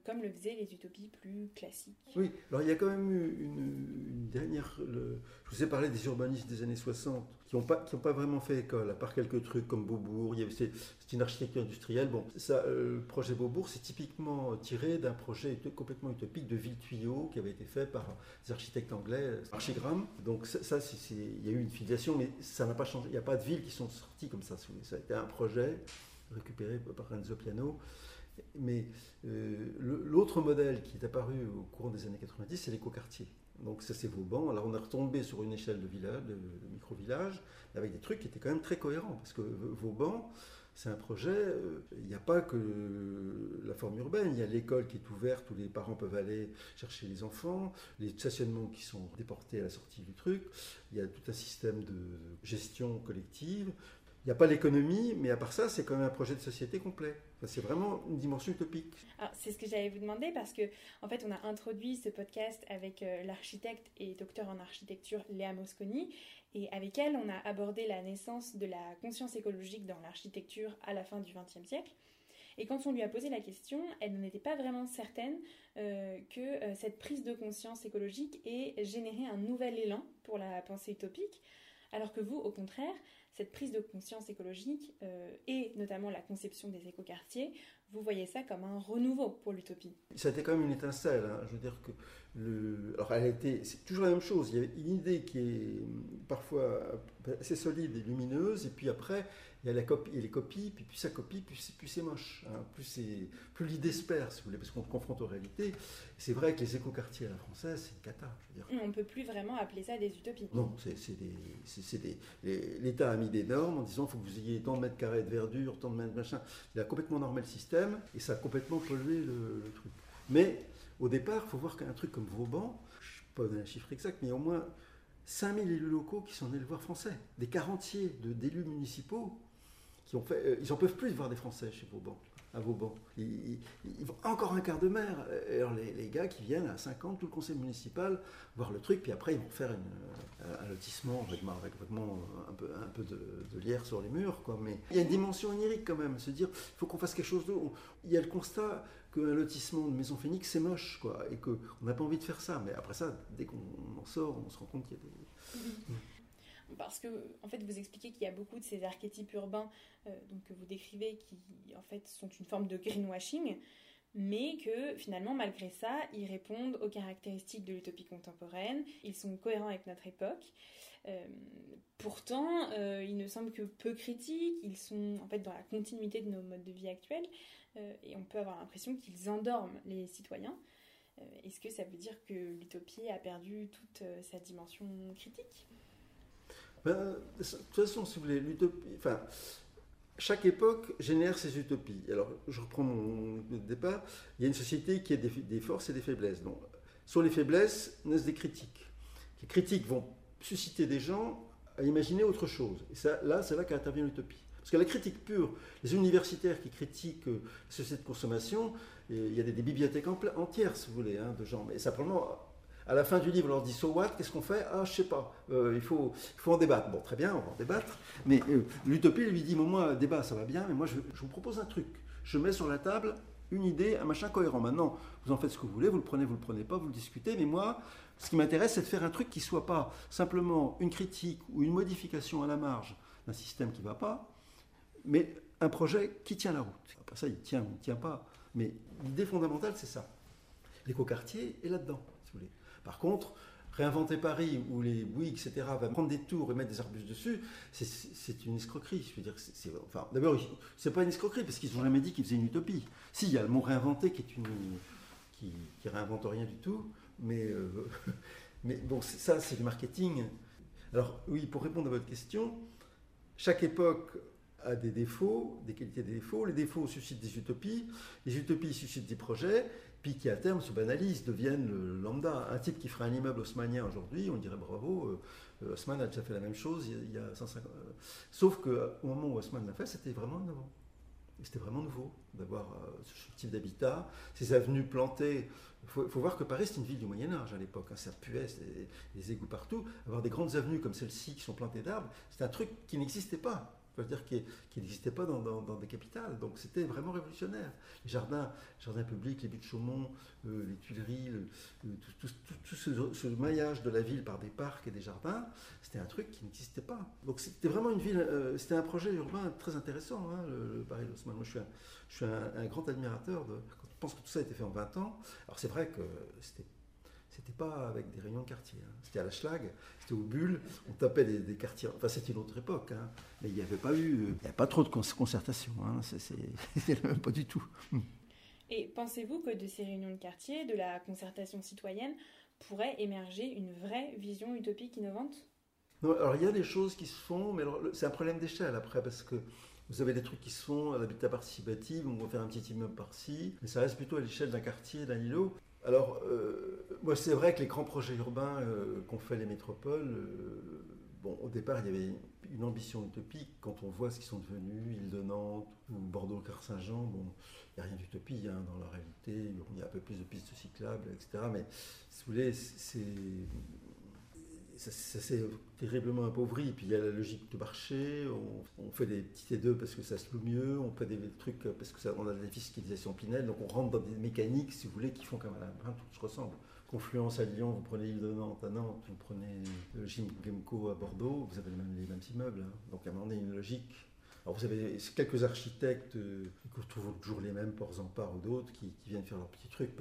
comme le faisaient les utopies plus classiques? Oui, alors il y a quand même eu une, dernière. je vous ai parlé des urbanistes des années 60 qui n'ont pas, pas vraiment fait école, à part quelques trucs comme Beaubourg. C'est, une architecture industrielle. Bon, ça, le projet Beaubourg, c'est typiquement tiré d'un projet complètement utopique de ville tuyau qui avait été fait par des architectes anglais, Archigram. Donc ça, il y a eu une filiation, mais ça n'a pas changé. Il n'y a pas de villes qui sont sorties comme ça. Ça a été un projet récupéré par Renzo Piano. Mais euh, l'autre modèle qui est apparu au courant des années 90, c'est l'écoquartier. Donc ça c'est Vauban. Alors on est retombé sur une échelle de village, de, micro-village, avec des trucs qui étaient quand même très cohérents. Parce que Vauban, c'est un projet, euh, il n'y a pas que la forme urbaine, il y a l'école qui est ouverte où les parents peuvent aller chercher les enfants, les stationnements qui sont déportés à la sortie du truc, il y a tout un système de gestion collective. Il n'y a pas l'économie, mais à part ça, c'est quand même un projet de société complet. c'est vraiment une dimension utopique. C'est ce que j'allais vous demander parce que, en fait, on a introduit ce podcast avec euh, l'architecte et docteur en architecture Léa Mosconi. Et avec elle, on a abordé la naissance de la conscience écologique dans l'architecture à la fin du XXe siècle. Et quand on lui a posé la question, elle n'était pas vraiment certaine euh, que euh, cette prise de conscience écologique ait généré un nouvel élan pour la pensée utopique, alors que vous, au contraire, cette prise de conscience écologique euh, et notamment la conception des écoquartiers, vous voyez ça comme un renouveau pour l'utopie. Été quand même une étincelle. Hein. Je veux dire que le... alors elle c'est toujours la même chose. Il y avait une idée qui est parfois assez solide et lumineuse, et puis après il y a, la copie, les copies, puis plus ça copie, plus, plus c'est moche, hein. plus, l'idée se perd, si vous voulez, parce qu'on se confronte aux réalités. C'est vrai que les écoquartiers à la française, c'est une cata. Je veux dire. On ne peut plus vraiment appeler ça des utopies. Non, c'est, des, des, l'État a mis des normes en disant qu'il faut que vous ayez tant de mètres carrés de verdure, tant de mètres machin. Il a complètement normé le système, et ça a complètement pollué le, truc. Mais au départ, il faut voir qu'un truc comme Vauban, je ne sais pas un chiffre exact, mais au moins 5000 élus locaux qui sont allés voir français, des quarantiers d'élus municipaux euh, ils en peuvent plus de voir des Français chez Vauban, à Vauban. Ils, vont encore un quart de mer. Alors les, gars qui viennent à 50, tout le conseil municipal, voir le truc, puis après ils vont faire euh, un lotissement avec, vraiment un peu, de, lierre sur les murs. Quoi. Mais il y a une dimension onirique quand même, se dire il faut qu'on fasse quelque chose d'autre. Il y a le constat qu'un lotissement de Maison Phoenix, c'est moche, quoi, et qu'on n'a pas envie de faire ça. Mais après ça, dès qu'on en sort, on se rend compte qu'il y a des... Mhm. Parce que, en fait, vous expliquez qu'il y a beaucoup de ces archétypes urbains euh, donc, que vous décrivez qui, en fait, sont une forme de greenwashing, mais que finalement, malgré ça, ils répondent aux caractéristiques de l'utopie contemporaine, ils sont cohérents avec notre époque. Euh, pourtant, euh, il ne semble que peu critiques, ils sont en fait dans la continuité de nos modes de vie actuels, et on peut avoir l'impression qu'ils endorment les citoyens. Est-ce que ça veut dire que l'utopie a perdu toute sa dimension critique? Ben, De toute façon, si vous voulez, l'utopie. Enfin, chaque époque génère ses utopies. Alors, je reprends mon départ. Il y a une société qui a des, forces et des faiblesses. Donc, sur les faiblesses naissent des critiques. Les critiques vont susciter des gens à imaginer autre chose. Et là, c'est là qu'intervient l'utopie. Parce que la critique pure, les universitaires qui critiquent euh, la société de consommation, il y a des, bibliothèques entières, si vous voulez, hein, de gens. Mais simplement, à la fin du livre, on leur dit So what Qu'est-ce qu'on fait? Ah, je sais pas. Euh, il, faut, il faut en débattre. Bon, très bien, on va en débattre. Mais euh, l'utopie lui dit Moi, débat, ça va bien, mais moi, je, vous propose un truc. Je mets sur la table une idée, un machin cohérent. Maintenant, vous en faites ce que vous voulez, vous le prenez, vous le prenez pas, vous le discutez, mais moi, ce qui m'intéresse, c'est de faire un truc qui soit pas simplement une critique ou une modification à la marge d'un système qui va pas, mais un projet qui tient la route. Après ça, il tient ou il tient pas. Mais l'idée fondamentale, c'est ça. L'écoquartier est là-dedans, si vous voulez. Par contre, réinventer Paris où les Bouygues, etc., va prendre des tours et mettre des arbustes dessus, c'est une escroquerie. Je veux dire, enfin, d'abord, c'est pas une escroquerie parce qu'ils n'ont jamais dit qu'ils faisaient une utopie. Si, il y a le mot réinventer qui est une qui, qui réinvente rien du tout. Mais, euh, <laughs> bon, ça, c'est du marketing. Alors, oui, pour répondre à votre question, chaque époque a des défauts, des qualités des défauts. Les défauts suscitent des utopies, les utopies suscitent des projets, puis qui à terme se banalisent, deviennent lambda. Un type qui ferait un immeuble haussmanien aujourd'hui, on dirait bravo, euh, Haussmann a déjà fait la même chose il y a 150 euh, Sauf qu'au moment où Haussmann l'a fait, c'était vraiment nouveau. C'était vraiment nouveau d'avoir ce type d'habitat, ces avenues plantées il faut, voir que Paris, c'est une ville du Moyen-Âge à l'époque. Hein, ça puait, des égouts partout. Avoir des grandes avenues comme celle-ci qui sont plantées d'arbres, c'est un truc qui n'existait pas. Je dire qui, n'existait pas dans, des capitales. Donc c'était vraiment révolutionnaire. Les jardins, jardins publics, les buts de Chaumont, euh, les Tuileries, tout, ce, maillage de la ville par des parcs et des jardins, c'était un truc qui n'existait pas. Donc c'était vraiment une ville, euh, c'était un projet urbain très intéressant, hein, le, Paris Moi je suis je suis un grand admirateur de, pense que tout ça a été fait en 20 ans. Alors c'est vrai que c'était c'était pas avec des réunions de quartier. Hein. C'était à la Schlag, c'était au Bulle, on tapait des, quartiers. Enfin, c'était une autre époque, hein. mais il n'y avait pas eu, il pas trop de concertation. Hein. C'est même <laughs> pas du tout. Et pensez-vous que de ces réunions de quartier, de la concertation citoyenne, pourrait émerger une vraie vision utopique innovante? Non, alors il y a des choses qui se font, mais c'est un problème d'échelle après, parce que vous avez des trucs qui se font à l'habitat participatif, on va faire un petit immeuble par-ci, mais ça reste plutôt à l'échelle d'un quartier, d'un îlot. Alors, euh, moi, c'est vrai que les grands projets urbains euh, qu'ont fait les métropoles, euh, bon, au départ, il y avait une ambition utopique. Quand on voit ce qu'ils sont devenus, Île de Nantes ou Bordeaux-Car-Saint-Jean, bon, il n'y a rien d'utopie hein, dans la réalité. Il y a un peu plus de pistes cyclables, etc. Mais si vous voulez, c'est ça, s'est terriblement appauvri. Puis il y a la logique de marché, on, fait des petits T2 parce que ça se loue mieux, on fait des trucs parce qu'on a des fiscalisations Pinel, donc on rentre dans des mécaniques, si vous voulez, qui font comme un tout se ressemble. Confluence à Lyon, vous prenez l'île de Nantes à Nantes, vous prenez le Gym Gemco à Bordeaux, vous avez les mêmes, les mêmes immeubles. Hein. Donc à un moment donné, une logique. Alors vous avez quelques architectes, euh, qui retrouvent toujours les mêmes, Ports Zampar ou d'autres, qui, qui, viennent faire leurs petits trucs.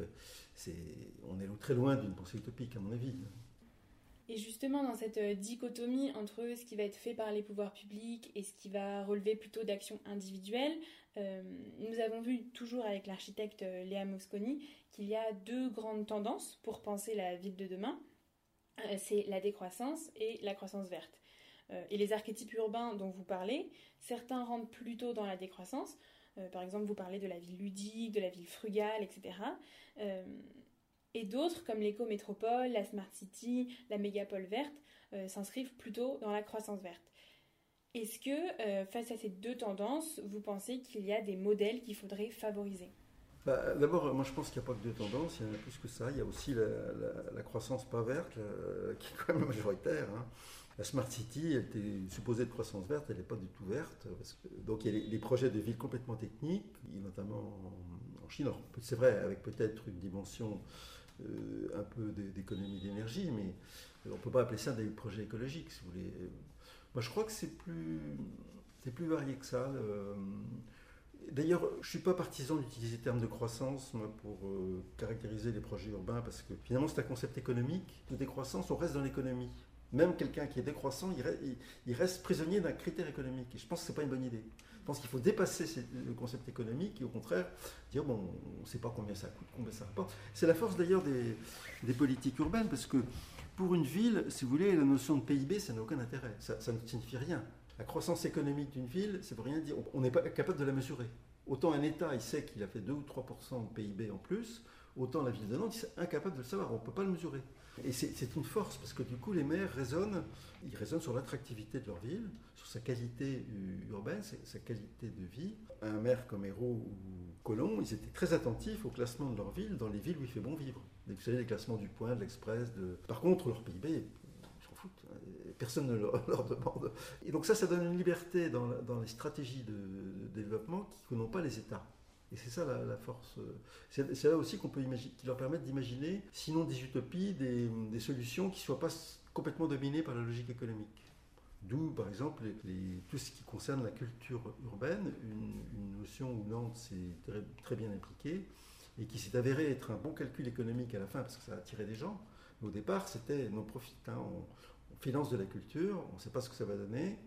on est très loin d'une pensée utopique, à mon avis. Et justement, dans cette euh, dichotomie entre ce qui va être fait par les pouvoirs publics et ce qui va relever plutôt d'actions individuelles, euh, nous avons vu toujours avec l'architecte euh, Léa Mosconi qu'il y a deux grandes tendances pour penser la ville de demain. c'est la décroissance et la croissance verte. et les archétypes urbains dont vous parlez, certains rentrent plutôt dans la décroissance. par exemple, vous parlez de la ville ludique, de la ville frugale, etc et d'autres, comme l'éco-métropole, la Smart City, la mégapole verte, euh, s'inscrivent plutôt dans la croissance verte. Est-ce que, euh, face à ces deux tendances, vous pensez qu'il y a des modèles qu'il faudrait favoriser? Bah, D'abord, moi je pense qu'il n'y a pas que deux tendances, il y en a plus que ça. Il y a aussi la, croissance pas verte, <laughs> qui est quand même majoritaire. Hein. La Smart City, elle était supposée de croissance verte, elle n'est pas du tout verte. donc il y a les, projets de villes complètement techniques, notamment en Chine. C'est vrai, avec peut-être une dimension un peu d'économie d'énergie, mais on ne peut pas appeler ça des projets écologiques, si vous voulez. Moi, je crois que c'est plus, plus varié que ça. D'ailleurs, je ne suis pas partisan d'utiliser le terme de croissance pour euh, caractériser les projets urbains, parce que finalement c'est un concept économique. De décroissance, on reste dans l'économie. Même quelqu'un qui est décroissant, il reste, prisonnier d'un critère économique. Et je pense que ce n'est pas une bonne idée. Je pense qu'il faut dépasser le concept économique et au contraire dire, bon, on ne sait pas combien ça coûte, combien ça rapporte. C'est la force d'ailleurs des, politiques urbaines, parce que pour une ville, si vous voulez, la notion de PIB, ça n'a aucun intérêt. Ça, ça ne signifie rien. La croissance économique d'une ville, ça ne veut rien dire. On n'est pas capable de la mesurer. Autant un État, il sait qu'il a fait 2 ou 3% de PIB en plus, autant la ville de Nantes, il est incapable de le savoir, on ne peut pas le mesurer. Et c'est une force, parce que du coup, les maires raisonnent, ils raisonnent sur l'attractivité de leur ville, sur sa qualité urbaine, sa qualité de vie. Un maire comme Hérault ou Colomb, ils étaient très attentifs au classement de leur ville dans les villes où il fait bon vivre. Vous savez, les classements du Point, de l'Express. De... Par contre, leur PIB personne ne <laughs> leur, demande. Et donc ça, ça donne une liberté dans, les stratégies de, développement qui n'ont pas les États. Et c'est ça la, force. C'est là aussi qu'on peut imaginer, qui leur permettent d'imaginer, sinon des utopies, des, solutions qui ne soient pas complètement dominées par la logique économique. D'où, par exemple, tout ce qui concerne la culture urbaine, une, notion où Nantes s'est très, bien impliquée et qui s'est avérée être un bon calcul économique à la fin parce que ça a attiré des gens. Mais au départ, c'était non profit. Hein, finance de la culture, on ne sait pas ce que ça va donner,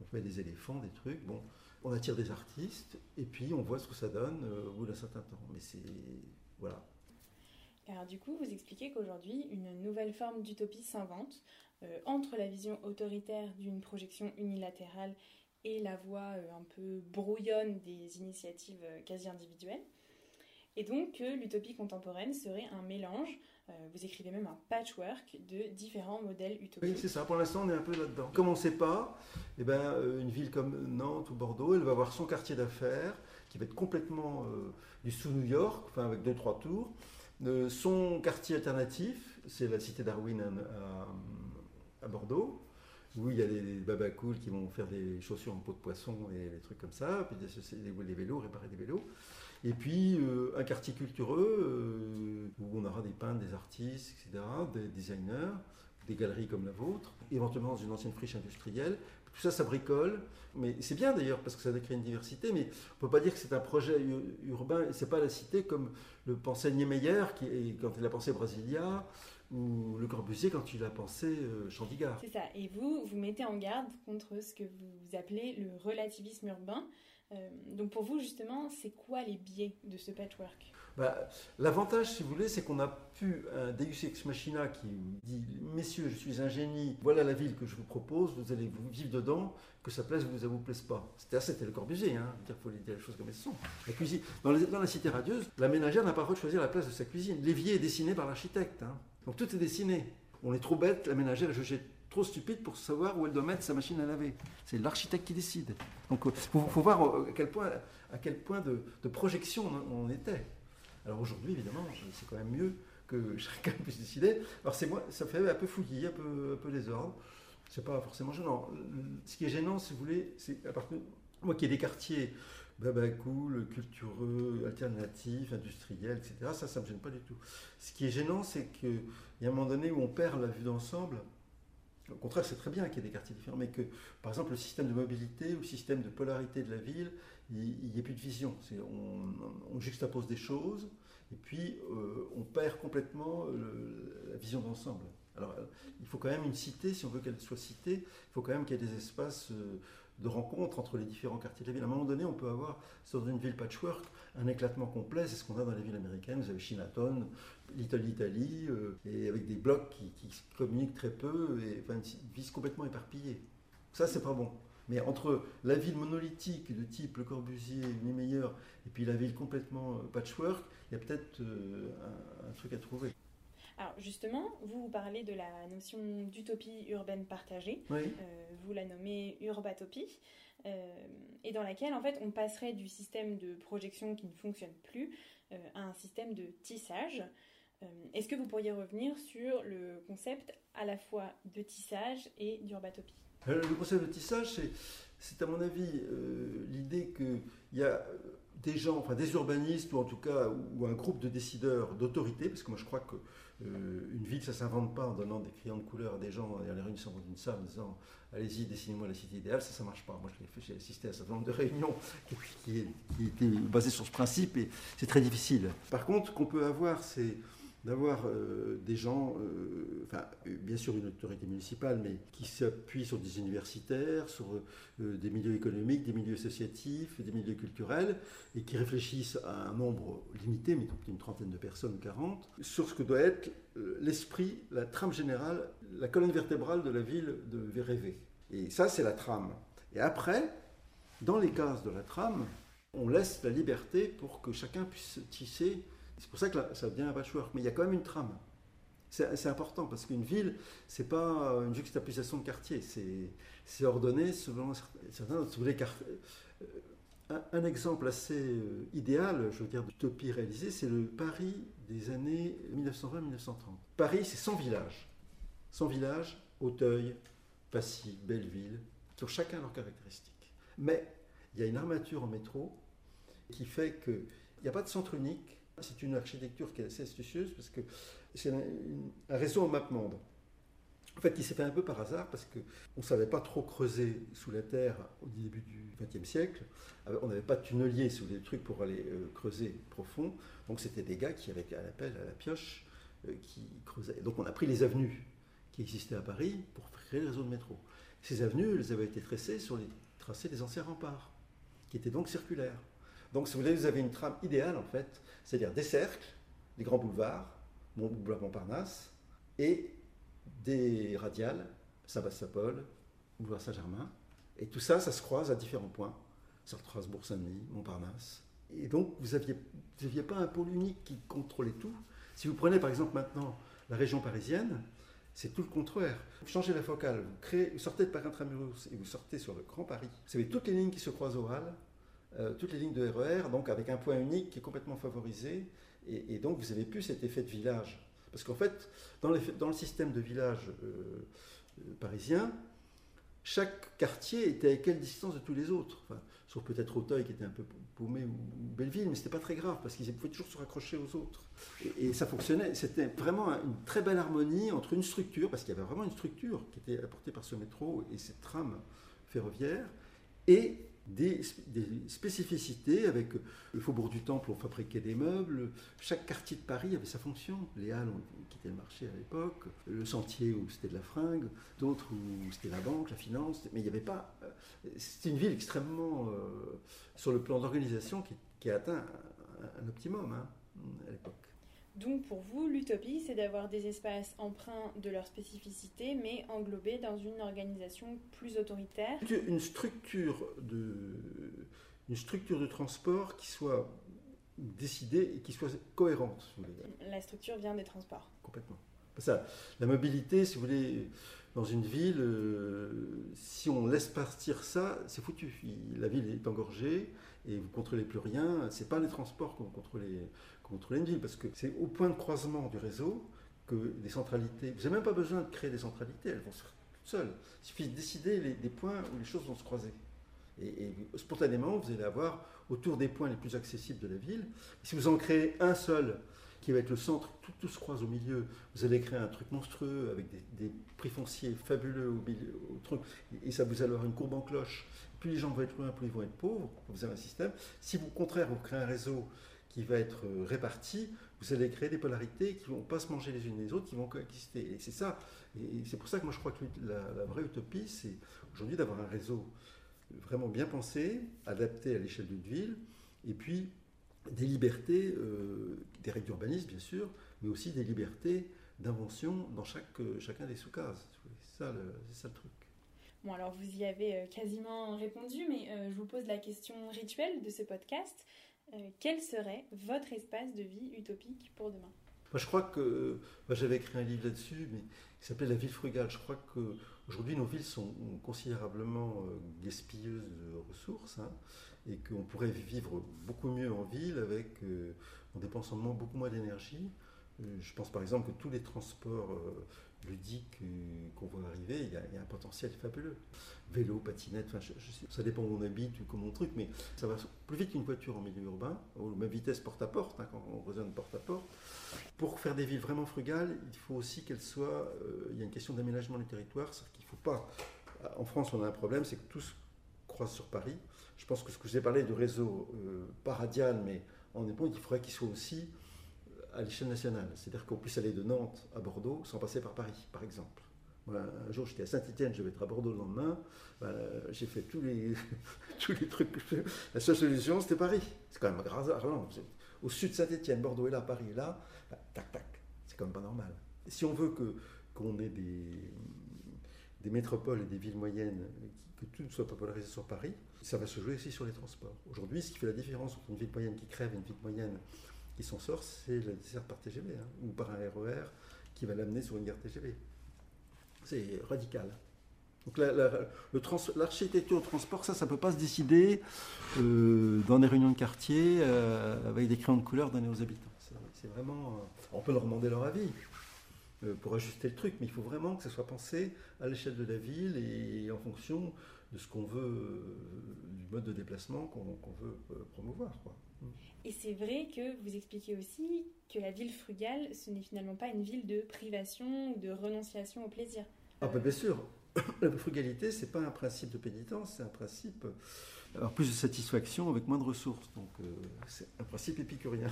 on fait des éléphants, des trucs, bon, on attire des artistes, et puis on voit ce que ça donne euh, au bout d'un certain temps. Mais c'est. Voilà. Alors du coup, vous expliquez qu'aujourd'hui, une nouvelle forme d'utopie s'invente euh, entre la vision autoritaire d'une projection unilatérale et la voix euh, un peu brouillonne des initiatives quasi individuelles. Et donc l'utopie contemporaine serait un mélange vous écrivez même un patchwork de différents modèles utopiques. Oui, c'est ça. Pour l'instant, on est un peu là-dedans. Comme on ne sait pas, eh ben, euh, une ville comme Nantes ou Bordeaux, elle va avoir son quartier d'affaires qui va être complètement euh, du sous-New York, enfin avec deux, trois tours. son quartier alternatif, c'est la cité Darwin à, Bordeaux, où il y a des, cool qui vont faire des chaussures en peau de poisson et des trucs comme ça, puis des vélos, réparer des vélos. Et puis euh, un quartier cultureux euh, où on aura des peintres, des artistes, etc., des designers, des galeries comme la vôtre, éventuellement dans une ancienne friche industrielle. Tout ça, ça bricole. Mais c'est bien d'ailleurs parce que ça décrit une diversité, mais on ne peut pas dire que c'est un projet urbain, c'est pas la cité comme le pensait Niemeyer quand il a pensé Brasilia, ou Le Corbusier quand il a pensé euh, Chandigarh. C'est ça. Et vous, vous mettez en garde contre ce que vous appelez le relativisme urbain. Euh, donc pour vous, justement, c'est quoi les biais de ce patchwork? Bah, L'avantage, si vous voulez, c'est qu'on a pu un Deus Ex Machina qui dit Messieurs, je suis un génie, voilà la ville que je vous propose, vous allez vous vivre dedans, que ça plaise ou ça vous plaise pas. C'était le Corbusier, hein, il faut dire les choses comme elles sont. La cuisine, dans, la cité radieuse, la ménagère n'a pas le droit de choisir la place de sa cuisine. L'évier est dessiné par l'architecte. Hein. Donc tout est dessiné. On est trop bête, la ménagère est jugée trop stupide pour savoir où elle doit mettre sa machine à laver. C'est l'architecte qui décide. Donc il euh, faut, voir euh, à quel point, à quel point de, projection on, était. Alors aujourd'hui, évidemment, c'est quand même mieux que <laughs> chacun puisse décider. Alors c'est moi, ça fait un peu fouillis, un peu, un peu désordre. C'est pas forcément gênant. Ce qui est gênant, si vous voulez, c'est à partir moi qui ai des quartiers baba cool, cultureux, alternatifs, industriels, etc. Ça, ça me gêne pas du tout. Ce qui est gênant, c'est qu'il y a un moment donné où on perd la vue d'ensemble au contraire, c'est très bien qu'il y ait des quartiers différents, mais que, par exemple, le système de mobilité ou le système de polarité de la ville, il n'y ait plus de vision. On, juxtapose des choses, et puis euh, on perd complètement la vision d'ensemble. Alors, il faut quand même une cité, si on veut qu'elle soit citée, il faut quand même qu'il y ait des espaces euh, de rencontre entre les différents quartiers de la ville. À un moment donné, on peut avoir, dans une ville patchwork, un éclatement complet. C'est ce qu'on a dans les villes américaines. Vous avez Chinatown, Little Italy, euh, et avec des blocs qui, communiquent très peu, et enfin, une vie complètement éparpillée. Ça, c'est pas bon. Mais entre la ville monolithique de type Le Corbusier, Niemeyer, et puis la ville complètement euh, patchwork, il y a peut-être euh, un, truc à trouver. Alors justement, vous parlez de la notion d'utopie urbaine partagée. vous la nommez urbatopie. et dans laquelle en fait on passerait du système de projection qui ne fonctionne plus à un système de tissage. Euh, est-ce que vous pourriez revenir sur le concept à la fois de tissage et d'urbatopie? Euh, Le concept de tissage, c'est à mon avis euh, l'idée qu'il y a des gens, enfin des urbanistes ou en tout cas ou un groupe de décideurs d'autorité, parce que moi je crois que une ville ça s'invente pas en donnant des crayons de couleur à des gens dans les réunions d'une salle en disant allez-y dessinez-moi la cité idéale, ça ça marche pas. Moi j'ai assisté à un certain nombre de réunions qui, qui, qui étaient basées sur ce principe et c'est très difficile. Par contre, qu'on peut avoir c'est d'avoir euh, des gens, euh, enfin, bien sûr une autorité municipale, mais qui s'appuient sur des universitaires, sur euh, des milieux économiques, des milieux associatifs, des milieux culturels, et qui réfléchissent à un nombre limité, mais une trentaine de personnes, 40, sur ce que doit être l'esprit, la trame générale, la colonne vertébrale de la ville de Vérévé. Et ça, c'est la trame. Et après, dans les cases de la trame, on laisse la liberté pour que chacun puisse tisser c'est pour ça que ça devient un patchwork. Mais il y a quand même une trame. C'est important parce qu'une ville, c'est pas une juxtaposition de quartier, c'est ordonné selon certains. Voulez, un, un, exemple assez euh, idéal, je veux dire, d'utopie réalisée, c'est le Paris des années 1920-1930. Paris, c'est 100 villages. 100 villages, Auteuil, Passy, Belleville, qui ont chacun leurs caractéristiques. Mais il y a une armature en métro qui fait qu'il n'y a pas de centre unique, c'est une architecture qui est assez astucieuse parce que c'est un, réseau en map monde. En fait, qui s'est fait un peu par hasard parce qu'on ne savait pas trop creuser sous la terre au début du XXe siècle. On n'avait pas de tunnelier sous les trucs pour aller euh, creuser profond. Donc, c'était des gars qui, avaient à l'appel, à la pioche, euh, qui creusaient. Donc, on a pris les avenues qui existaient à Paris pour créer le réseau de métro. Ces avenues, elles avaient été tracées sur les tracés des anciens remparts, qui étaient donc circulaires. Donc, si vous voulez, vous avez une trame idéale, en fait, c'est-à-dire des cercles, des grands boulevards, boulevard Montparnasse, et des radiales, Saint-Paul, boulevard Saint-Germain. Et tout ça, ça se croise à différents points, Strasbourg, Saint-Denis, Montparnasse. Et donc, vous n'aviez pas un pôle unique qui contrôlait tout. Si vous prenez par exemple maintenant la région parisienne, c'est tout le contraire. Vous changez la focale, vous, sortez de Paris Intramuros et vous sortez sur le Grand Paris. Vous avez toutes les lignes qui se croisent au euh, toutes les lignes de RER, e donc avec un point unique qui est complètement favorisé, et, donc vous n'avez plus cet effet de village. Parce qu'en fait, dans, dans, le système de village euh, euh, parisien, chaque quartier était à quelle distance de tous les autres Sauf peut-être Auteuil qui était un peu paumé ou Belleville, mais ce n'était pas très grave parce qu'ils pouvaient toujours se raccrocher aux autres. Et, et ça fonctionnait, c'était vraiment une très belle harmonie entre une structure, parce qu'il y avait vraiment une structure qui était apportée par ce métro et cette trame ferroviaire, et des, spécificités avec le Faubourg du Temple, on fabriquait des meubles, chaque quartier de Paris avait sa fonction. Les Halles, qui était le marché à l'époque, le Sentier où c'était de la fringue, d'autres où c'était la banque, la finance, mais il n'y avait pas. Euh, c'était une ville extrêmement, euh, sur le plan d'organisation, qui, a atteint un, optimum hein, à l'époque. Donc pour vous, l'utopie, c'est d'avoir des espaces empreints de leur spécificité, mais englobés dans une organisation plus autoritaire. Une structure de, une structure de transport qui soit décidée et qui soit cohérente. La structure vient des transports. Complètement. Ça, la mobilité, si vous voulez, dans une ville, euh, si on laisse partir ça, c'est foutu. la ville est engorgée et vous contrôlez plus rien. C'est pas les transports qu'on contrôle contrôler une ville, parce que c'est au point de croisement du réseau que des centralités, vous n'avez même pas besoin de créer des centralités, elles vont se faire toutes seules. Il suffit de décider les, des points où les choses vont se croiser. Et, spontanément, vous allez avoir autour des points les plus accessibles de la ville. si vous en créez un seul, qui va être le centre, tout, se croise au milieu, vous allez créer un truc monstrueux avec des, prix fonciers fabuleux au milieu, truc, et ça vous allez avoir une courbe en cloche. Plus les gens vont être loin, plus ils vont être pauvres. Vous avez un système. Si au contraire, vous créez un réseau qui va être euh, réparti, vous allez créer des polarités qui ne vont pas se manger les unes les autres, qui vont coexister. Et c'est ça. Et c'est pour ça que moi je crois que la, vraie utopie, c'est aujourd'hui d'avoir un réseau vraiment bien pensé, adapté à l'échelle d'une ville, et puis des libertés, euh, des règles d'urbanisme bien sûr, mais aussi des libertés d'invention dans chaque, euh, chacun des sous-cases. C'est ça, ça, le truc. Bon, alors vous y avez quasiment répondu, mais je vous pose la question rituelle de ce podcast. Euh, quel serait votre espace de vie utopique pour demain? Moi, je crois que j'avais écrit un livre là-dessus, mais qui s'appelait La ville frugale. Je crois qu'aujourd'hui, nos villes sont considérablement euh, gaspilleuses de ressources hein, et qu'on pourrait vivre beaucoup mieux en ville avec, euh, en dépensant beaucoup moins d'énergie. Je pense par exemple que tous les transports ludiques qu'on voit arriver, il y, a, un potentiel fabuleux. Vélo, patinette, ça dépend où on habite ou comment on truc, mais ça va plus vite qu'une voiture en milieu urbain, ou même vitesse porte à porte, quand on résonne porte à porte. Pour faire des villes vraiment frugales, il faut aussi qu'elles soient. Euh, il y a une question d'aménagement du territoire, c'est qu'il ne faut pas. En France, on a un problème, c'est que tous croisent sur Paris. Je pense que ce que j'ai parlé de réseau euh, pas radial, mais en éponge, il faudrait qu'il soit aussi à l'échelle nationale. C'est-à-dire qu'on puisse aller de Nantes à Bordeaux sans passer par Paris, par exemple. un jour, j'étais à Saint-Etienne, je vais être à Bordeaux le lendemain. Ben, j'ai fait tous les, <laughs> tous les trucs. La seule solution, c'était Paris. C'est quand même un hasard. Au sud de Saint-Etienne, Bordeaux est là, Paris est là. Ben, tac, tac. C'est quand même pas normal. Si on veut que, qu'on ait des, des métropoles et des villes moyennes, que tout soit popularisé sur Paris, ça va se jouer aussi sur les transports. Aujourd'hui, ce qui fait la différence entre une ville moyenne qui crève et une ville moyenne qui s'en sort, c'est la desserte par TGV hein, ou par un RER e qui va l'amener sur une gare TGV. C'est radical. Donc l'architecture de transport, ça, ça ne peut pas se décider euh, dans des réunions de quartier euh, avec des crayons de couleur donnés aux habitants. C'est vraiment. Euh, on peut leur demander leur avis pour ajuster le truc, mais il faut vraiment que ça soit pensé à l'échelle de la ville et en fonction de ce qu'on veut, du mode de déplacement qu'on veut promouvoir. Quoi. Et c'est vrai que vous expliquez aussi que la ville frugale, ce n'est finalement pas une ville de privation ou de renonciation au plaisir. Ah, bah, bien sûr. <coughs> La frugalité, c'est pas un principe de pénitence, c'est un principe. Alors, plus de satisfaction avec moins de ressources. Donc, euh, c'est un principe épicurien.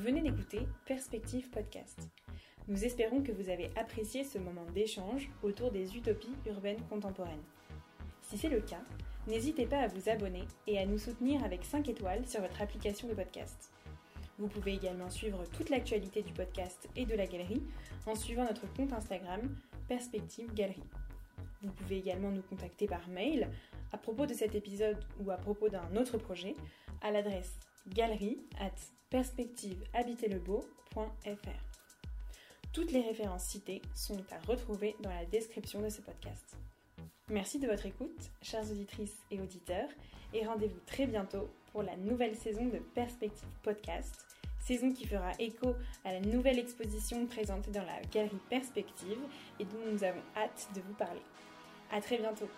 Venez d'écouter Perspective Podcast. Nous espérons que vous avez apprécié ce moment d'échange autour des utopies urbaines contemporaines. Si c'est le cas, n'hésitez pas à vous abonner et à nous soutenir avec 5 étoiles sur votre application de podcast. Vous pouvez également suivre toute l'actualité du podcast et de la galerie en suivant notre compte Instagram Perspective Galerie. Vous pouvez également nous contacter par mail à propos de cet épisode ou à propos d'un autre projet à l'adresse galerie at Toutes les références citées sont à retrouver dans la description de ce podcast. Merci de votre écoute, chères auditrices et auditeurs, et rendez-vous très bientôt pour la nouvelle saison de Perspective Podcast, saison qui fera écho à la nouvelle exposition présentée dans la galerie Perspective et dont nous avons hâte de vous parler. À très bientôt!